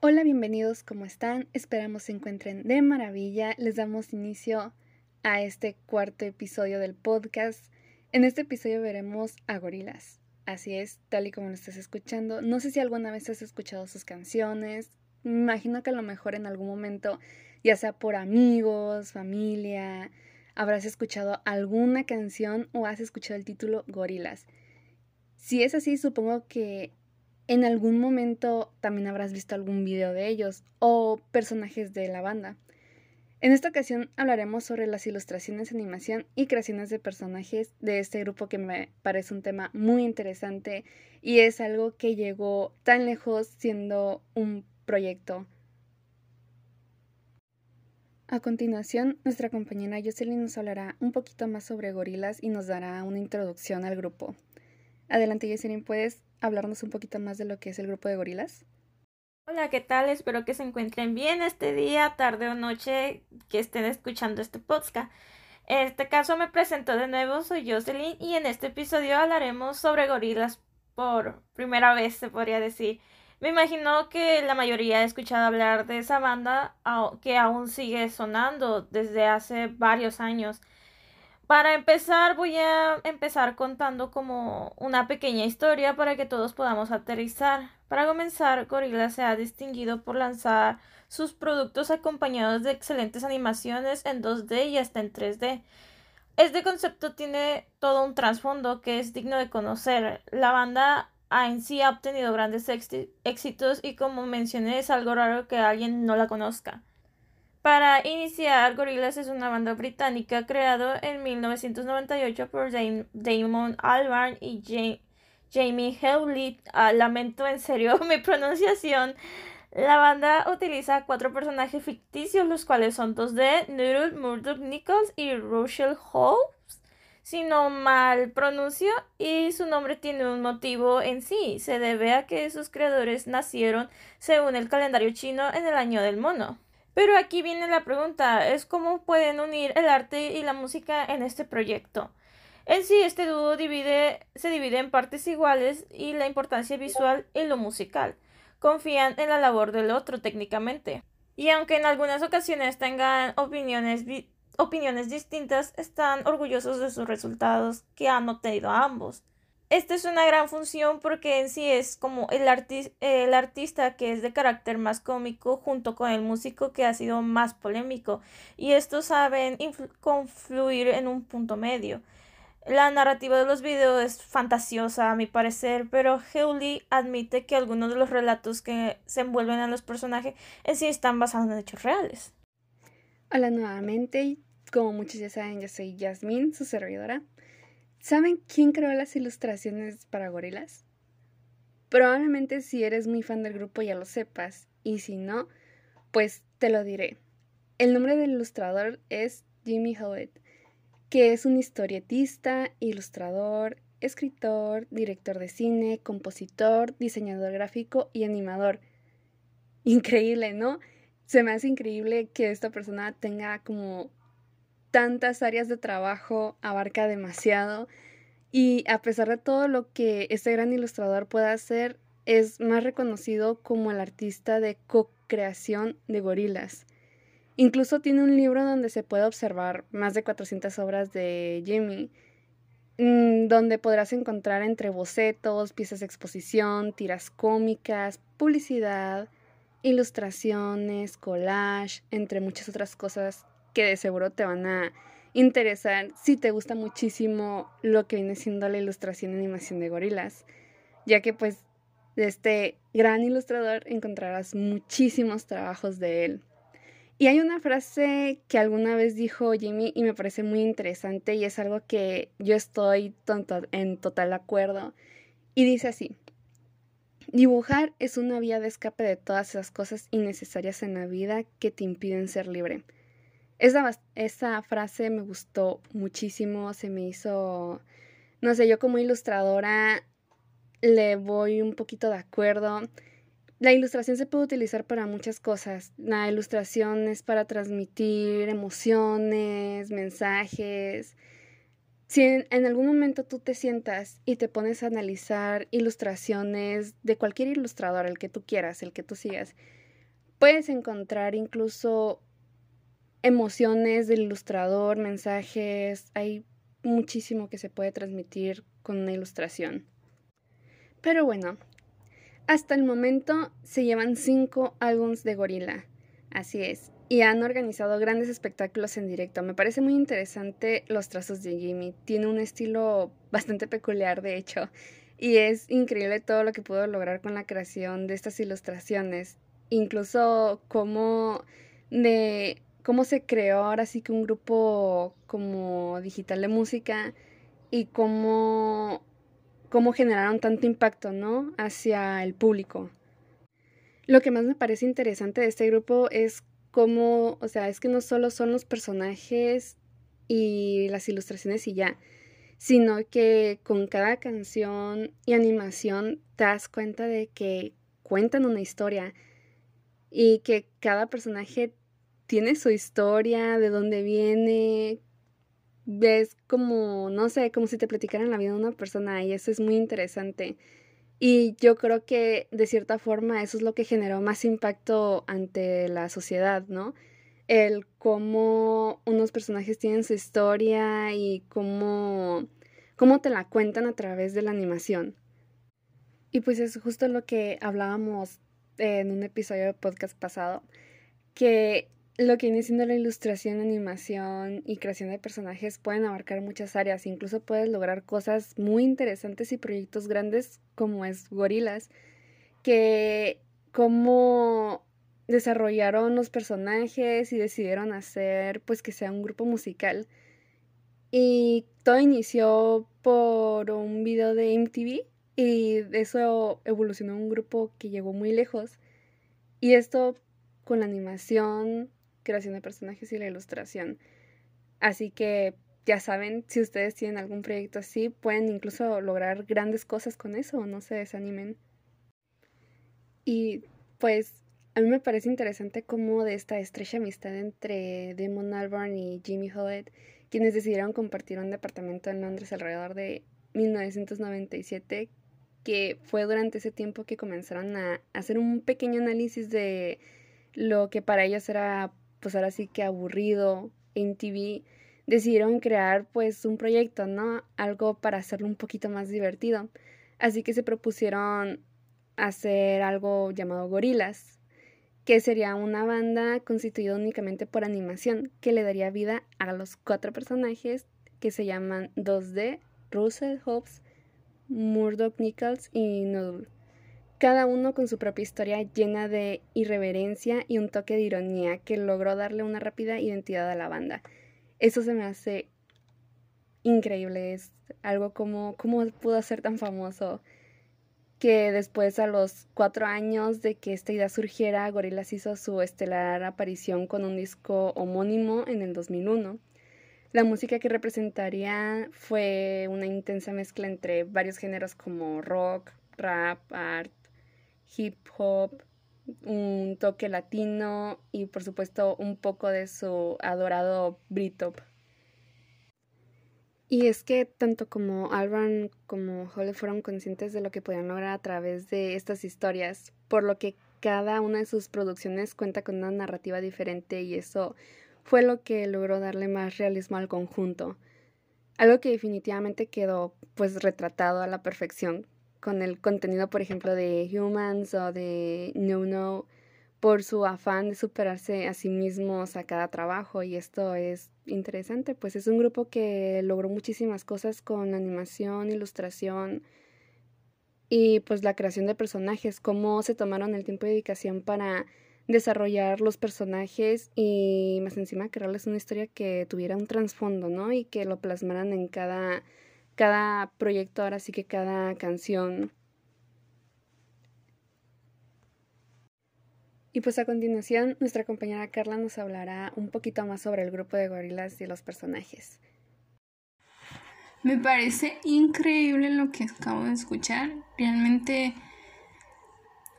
Hola, bienvenidos, ¿cómo están? Esperamos se encuentren de maravilla. Les damos inicio a este cuarto episodio del podcast. En este episodio veremos a gorilas. Así es, tal y como lo estás escuchando. No sé si alguna vez has escuchado sus canciones. Me imagino que a lo mejor en algún momento, ya sea por amigos, familia, habrás escuchado alguna canción o has escuchado el título Gorilas. Si es así, supongo que en algún momento también habrás visto algún video de ellos o personajes de la banda. En esta ocasión hablaremos sobre las ilustraciones, animación y creaciones de personajes de este grupo que me parece un tema muy interesante y es algo que llegó tan lejos siendo un proyecto. A continuación, nuestra compañera Jocelyn nos hablará un poquito más sobre gorilas y nos dará una introducción al grupo. Adelante, Jocelyn, ¿puedes hablarnos un poquito más de lo que es el grupo de gorilas? Hola, ¿qué tal? Espero que se encuentren bien este día, tarde o noche que estén escuchando este podcast. En este caso me presento de nuevo, soy Jocelyn y en este episodio hablaremos sobre gorilas por primera vez, se podría decir. Me imagino que la mayoría ha escuchado hablar de esa banda que aún sigue sonando desde hace varios años. Para empezar, voy a empezar contando como una pequeña historia para que todos podamos aterrizar. Para comenzar, Gorilla se ha distinguido por lanzar sus productos acompañados de excelentes animaciones en 2D y hasta en 3D. Este concepto tiene todo un trasfondo que es digno de conocer. La banda en sí ha obtenido grandes éxitos y como mencioné es algo raro que alguien no la conozca. Para iniciar, Gorillaz es una banda británica creada en 1998 por Damon Albarn y Jamie Hewlett. Ah, lamento en serio mi pronunciación. La banda utiliza cuatro personajes ficticios, los cuales son dos de Noodle Murdoch Nichols y Rochelle Holmes, si no mal pronuncio, y su nombre tiene un motivo en sí. Se debe a que sus creadores nacieron según el calendario chino en el año del mono. Pero aquí viene la pregunta, es cómo pueden unir el arte y la música en este proyecto. En sí, este dúo se divide en partes iguales y la importancia visual y lo musical. Confían en la labor del otro técnicamente. Y aunque en algunas ocasiones tengan opiniones, opiniones distintas, están orgullosos de sus resultados que han obtenido ambos. Esta es una gran función porque en sí es como el, el artista que es de carácter más cómico junto con el músico que ha sido más polémico y estos saben confluir en un punto medio. La narrativa de los videos es fantasiosa a mi parecer, pero Hewley admite que algunos de los relatos que se envuelven en los personajes en sí están basados en hechos reales. Hola nuevamente, como muchos ya saben, yo soy Yasmin, su servidora. ¿Saben quién creó las ilustraciones para gorilas? Probablemente si eres muy fan del grupo ya lo sepas, y si no, pues te lo diré. El nombre del ilustrador es Jimmy Howlett, que es un historietista, ilustrador, escritor, director de cine, compositor, diseñador gráfico y animador. Increíble, ¿no? Se me hace increíble que esta persona tenga como tantas áreas de trabajo, abarca demasiado y a pesar de todo lo que este gran ilustrador puede hacer, es más reconocido como el artista de co-creación de gorilas. Incluso tiene un libro donde se puede observar más de 400 obras de Jimmy, mm, donde podrás encontrar entre bocetos, piezas de exposición, tiras cómicas, publicidad, ilustraciones, collage, entre muchas otras cosas que de seguro te van a interesar si te gusta muchísimo lo que viene siendo la ilustración y animación de gorilas, ya que pues de este gran ilustrador encontrarás muchísimos trabajos de él. Y hay una frase que alguna vez dijo Jimmy y me parece muy interesante y es algo que yo estoy en total acuerdo. Y dice así, dibujar es una vía de escape de todas esas cosas innecesarias en la vida que te impiden ser libre. Esa, frase me gustó muchísimo, se me hizo, no sé, yo como ilustradora le voy un poquito de acuerdo. La ilustración se puede utilizar para muchas cosas. La ilustración es para transmitir emociones, mensajes. Si en, en, algún momento tú te sientas y te pones a analizar ilustraciones de cualquier ilustrador, el que tú quieras, el que tú sigas, puedes encontrar incluso emociones del ilustrador, mensajes, hay muchísimo que se puede transmitir con una ilustración. Pero bueno, hasta el momento se llevan cinco álbums de gorila, así es, y han organizado grandes espectáculos en directo. Me parece muy interesante los trazos de Jimmy, tiene un estilo bastante peculiar de hecho, y es increíble todo lo que pudo lograr con la creación de estas ilustraciones, incluso cómo de cómo se creó ahora sí que un grupo como digital de música y cómo, cómo generaron tanto impacto, ¿no? Hacia el público. Lo que más me parece interesante de este grupo es cómo, o sea, es que no solo son los personajes y las ilustraciones y ya, sino que con cada canción y animación te das cuenta de que cuentan una historia y que cada personaje tiene su historia, de dónde viene, ves como, no sé, como si te platicaran la vida de una persona y eso es muy interesante. Y yo creo que de cierta forma eso es lo que generó más impacto ante la sociedad, ¿no? El cómo unos personajes tienen su historia y cómo, cómo te la cuentan a través de la animación. Y pues es justo lo que hablábamos en un episodio de podcast pasado, que lo que viene siendo la ilustración, animación y creación de personajes pueden abarcar muchas áreas. Incluso puedes lograr cosas muy interesantes y proyectos grandes como es Gorilas, que como desarrollaron los personajes y decidieron hacer pues que sea un grupo musical. Y todo inició por un video de MTV y eso evolucionó un grupo que llegó muy lejos. Y esto con la animación, creación de personajes y la ilustración. Así que ya saben, si ustedes tienen algún proyecto así, pueden incluso lograr grandes cosas con eso, no se desanimen. Y pues a mí me parece interesante cómo de esta estrecha amistad entre Damon Albarn y Jimmy Hollett, quienes decidieron compartir un departamento en Londres alrededor de 1997, que fue durante ese tiempo que comenzaron a hacer un pequeño análisis de lo que para ellos era pues ahora sí que aburrido en TV, decidieron crear pues un proyecto, ¿no? Algo para hacerlo un poquito más divertido. Así que se propusieron hacer algo llamado Gorilas, que sería una banda constituida únicamente por animación, que le daría vida a los cuatro personajes que se llaman 2D, Russell Hobbs, Murdoch Nichols y Noodle cada uno con su propia historia llena de irreverencia y un toque de ironía que logró darle una rápida identidad a la banda. Eso se me hace increíble, es algo como cómo pudo ser tan famoso que después a los cuatro años de que esta idea surgiera, Gorillaz hizo su estelar aparición con un disco homónimo en el 2001. La música que representaría fue una intensa mezcla entre varios géneros como rock, rap, art, hip hop, un toque latino y por supuesto un poco de su adorado Britpop. Y es que tanto como Alban como Holly fueron conscientes de lo que podían lograr a través de estas historias, por lo que cada una de sus producciones cuenta con una narrativa diferente y eso fue lo que logró darle más realismo al conjunto. Algo que definitivamente quedó pues retratado a la perfección con el contenido, por ejemplo, de Humans o de No No, por su afán de superarse a sí mismos a cada trabajo. Y esto es interesante, pues es un grupo que logró muchísimas cosas con animación, ilustración y pues la creación de personajes, cómo se tomaron el tiempo de dedicación para desarrollar los personajes y más encima crearles una historia que tuviera un trasfondo, ¿no? Y que lo plasmaran en cada cada proyecto, ahora sí que cada canción. Y pues a continuación nuestra compañera Carla nos hablará un poquito más sobre el grupo de gorilas y los personajes. Me parece increíble lo que acabo de escuchar. Realmente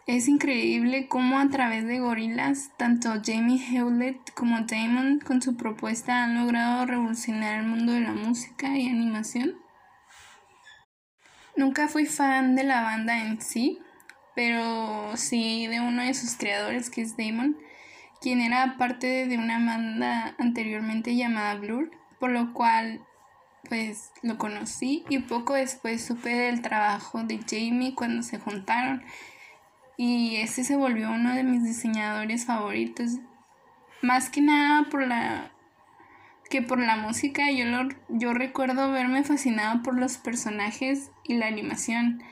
es increíble cómo a través de gorilas, tanto Jamie Hewlett como Damon con su propuesta han logrado revolucionar el mundo de la música y animación. Nunca fui fan de la banda en sí, pero sí de uno de sus creadores, que es Damon, quien era parte de una banda anteriormente llamada Blur, por lo cual pues lo conocí y poco después supe del trabajo de Jamie cuando se juntaron. Y ese se volvió uno de mis diseñadores favoritos más que nada por la que por la música yo yo recuerdo verme fascinado por los personajes y la animación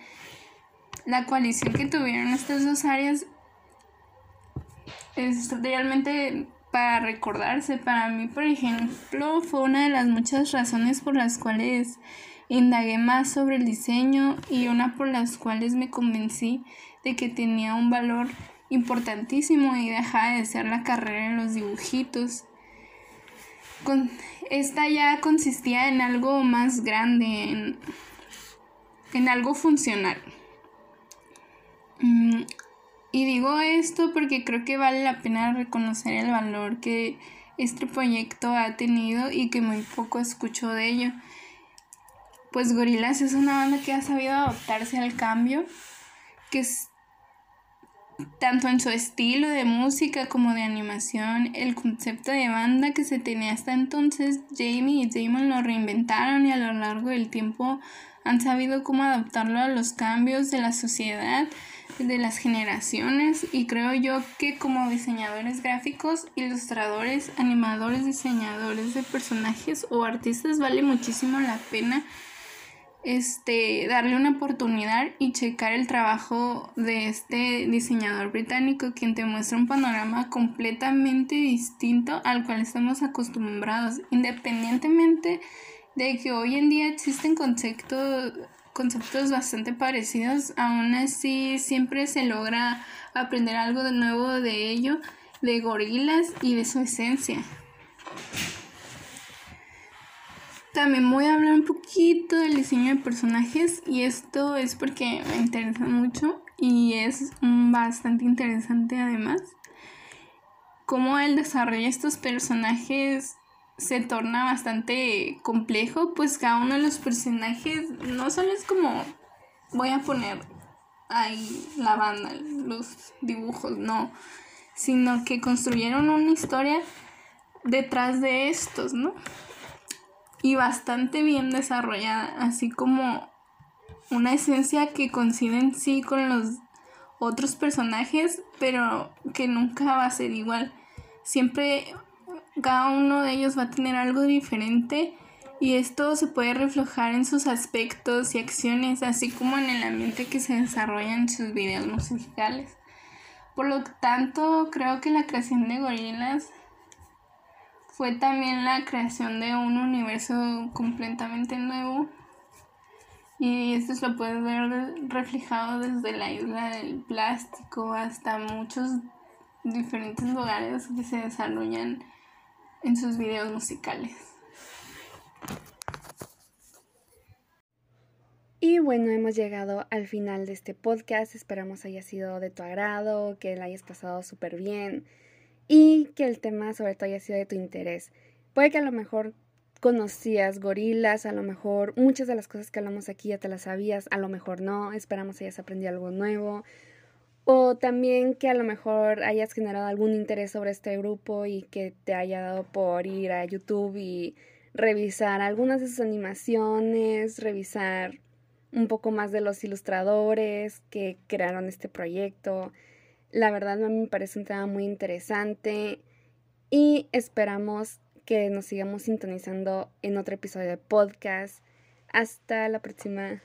la coalición que tuvieron estas dos áreas es realmente para recordarse. Para mí, por ejemplo, fue una de las muchas razones por las cuales indagué más sobre el diseño y una por las cuales me convencí de que tenía un valor importantísimo y dejaba de ser la carrera en los dibujitos. Con, esta ya consistía en algo más grande, en, en algo funcional. Mm, y digo esto porque creo que vale la pena reconocer el valor que este proyecto ha tenido y que muy poco escucho de ello. Pues Gorilas es una banda que ha sabido adaptarse al cambio, que tanto en su estilo de música como de animación, el concepto de banda que se tenía hasta entonces, Jamie y Damon lo reinventaron y a lo largo del tiempo han sabido cómo adaptarlo a los cambios de la sociedad de las generaciones y creo yo que como diseñadores gráficos, ilustradores, animadores, diseñadores de personajes o artistas vale muchísimo la pena este darle una oportunidad y checar el trabajo de este diseñador británico quien te muestra un panorama completamente distinto al cual estamos acostumbrados independientemente de que hoy en día existen conceptos conceptos bastante parecidos, aún así siempre se logra aprender algo de nuevo de ello, de gorilas y de su esencia. También voy a hablar un poquito del diseño de personajes y esto es porque me interesa mucho y es bastante interesante además. Cómo él desarrolla estos personajes se torna bastante complejo, pues cada uno de los personajes no solo es como voy a poner ahí la banda, los dibujos, no, sino que construyeron una historia detrás de estos, ¿no? Y bastante bien desarrollada, así como una esencia que coincide en sí con los otros personajes, pero que nunca va a ser igual. Siempre cada uno de ellos va a tener algo diferente y esto se puede reflejar en sus aspectos y acciones, así como en el ambiente que se desarrolla en sus videos musicales. Por lo tanto, creo que la creación de gorilas fue también la creación de un universo completamente nuevo. Y esto lo puedes ver reflejado desde la isla del plástico hasta muchos diferentes lugares que se desarrollan en sus videos musicales. Y bueno, hemos llegado al final de este podcast. Esperamos haya sido de tu agrado, que la hayas pasado súper bien y que el tema sobre todo haya sido de tu interés. Puede que a lo mejor conocías gorilas, a lo mejor muchas de las cosas que hablamos aquí ya te las sabías, a lo mejor no. Esperamos hayas aprendido algo nuevo o también que a lo mejor hayas generado algún interés sobre este grupo y que te haya dado por ir a YouTube y revisar algunas de sus animaciones, revisar un poco más de los ilustradores que crearon este proyecto. La verdad a mí me parece un tema muy interesante y esperamos que nos sigamos sintonizando en otro episodio de podcast. Hasta la próxima.